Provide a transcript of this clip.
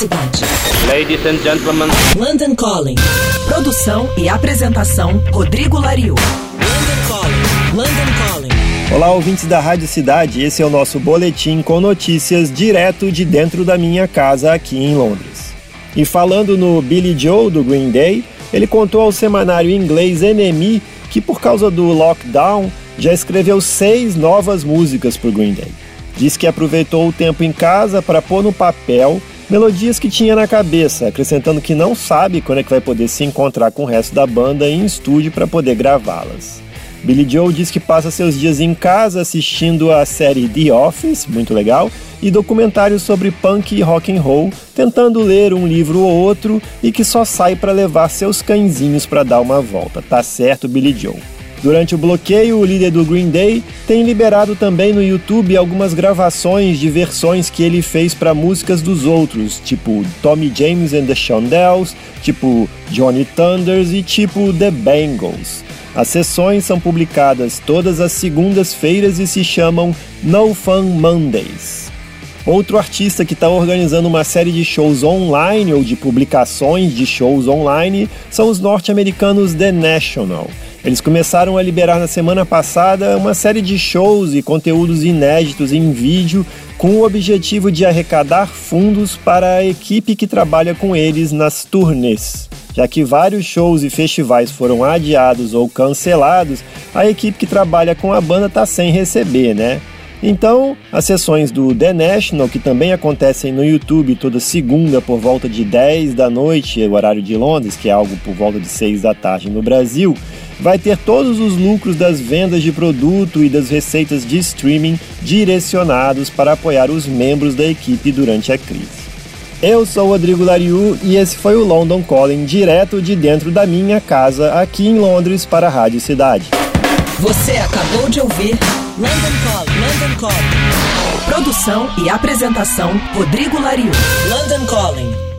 Cidade. Ladies and gentlemen. London Calling. Produção e apresentação Rodrigo Lariu. London Calling. London Calling. Olá, ouvintes da Rádio Cidade. Esse é o nosso boletim com notícias direto de dentro da minha casa aqui em Londres. E falando no Billy Joe do Green Day, ele contou ao semanário inglês NME que por causa do lockdown já escreveu seis novas músicas para o Green Day. Diz que aproveitou o tempo em casa para pôr no papel melodias que tinha na cabeça, acrescentando que não sabe quando é que vai poder se encontrar com o resto da banda em estúdio para poder gravá-las. Billy Joe diz que passa seus dias em casa assistindo a série The Office, muito legal, e documentários sobre punk e rock and roll, tentando ler um livro ou outro e que só sai para levar seus cãezinhos para dar uma volta. Tá certo, Billy Joe. Durante o bloqueio, o líder do Green Day tem liberado também no YouTube algumas gravações de versões que ele fez para músicas dos outros, tipo Tommy James and the Shondells, tipo Johnny Thunders e tipo The Bangles. As sessões são publicadas todas as segundas-feiras e se chamam No Fun Mondays. Outro artista que está organizando uma série de shows online ou de publicações de shows online são os norte-americanos The National. Eles começaram a liberar na semana passada uma série de shows e conteúdos inéditos em vídeo com o objetivo de arrecadar fundos para a equipe que trabalha com eles nas turnês. Já que vários shows e festivais foram adiados ou cancelados, a equipe que trabalha com a banda está sem receber, né? Então, as sessões do The National, que também acontecem no YouTube toda segunda por volta de 10 da noite, o horário de Londres, que é algo por volta de 6 da tarde no Brasil, vai ter todos os lucros das vendas de produto e das receitas de streaming direcionados para apoiar os membros da equipe durante a crise. Eu sou Rodrigo Lariu e esse foi o London Calling direto de dentro da minha casa aqui em Londres para a Rádio Cidade. Você acabou de ouvir London Calling. London Calling. Produção e apresentação Rodrigo Lariu. London Calling.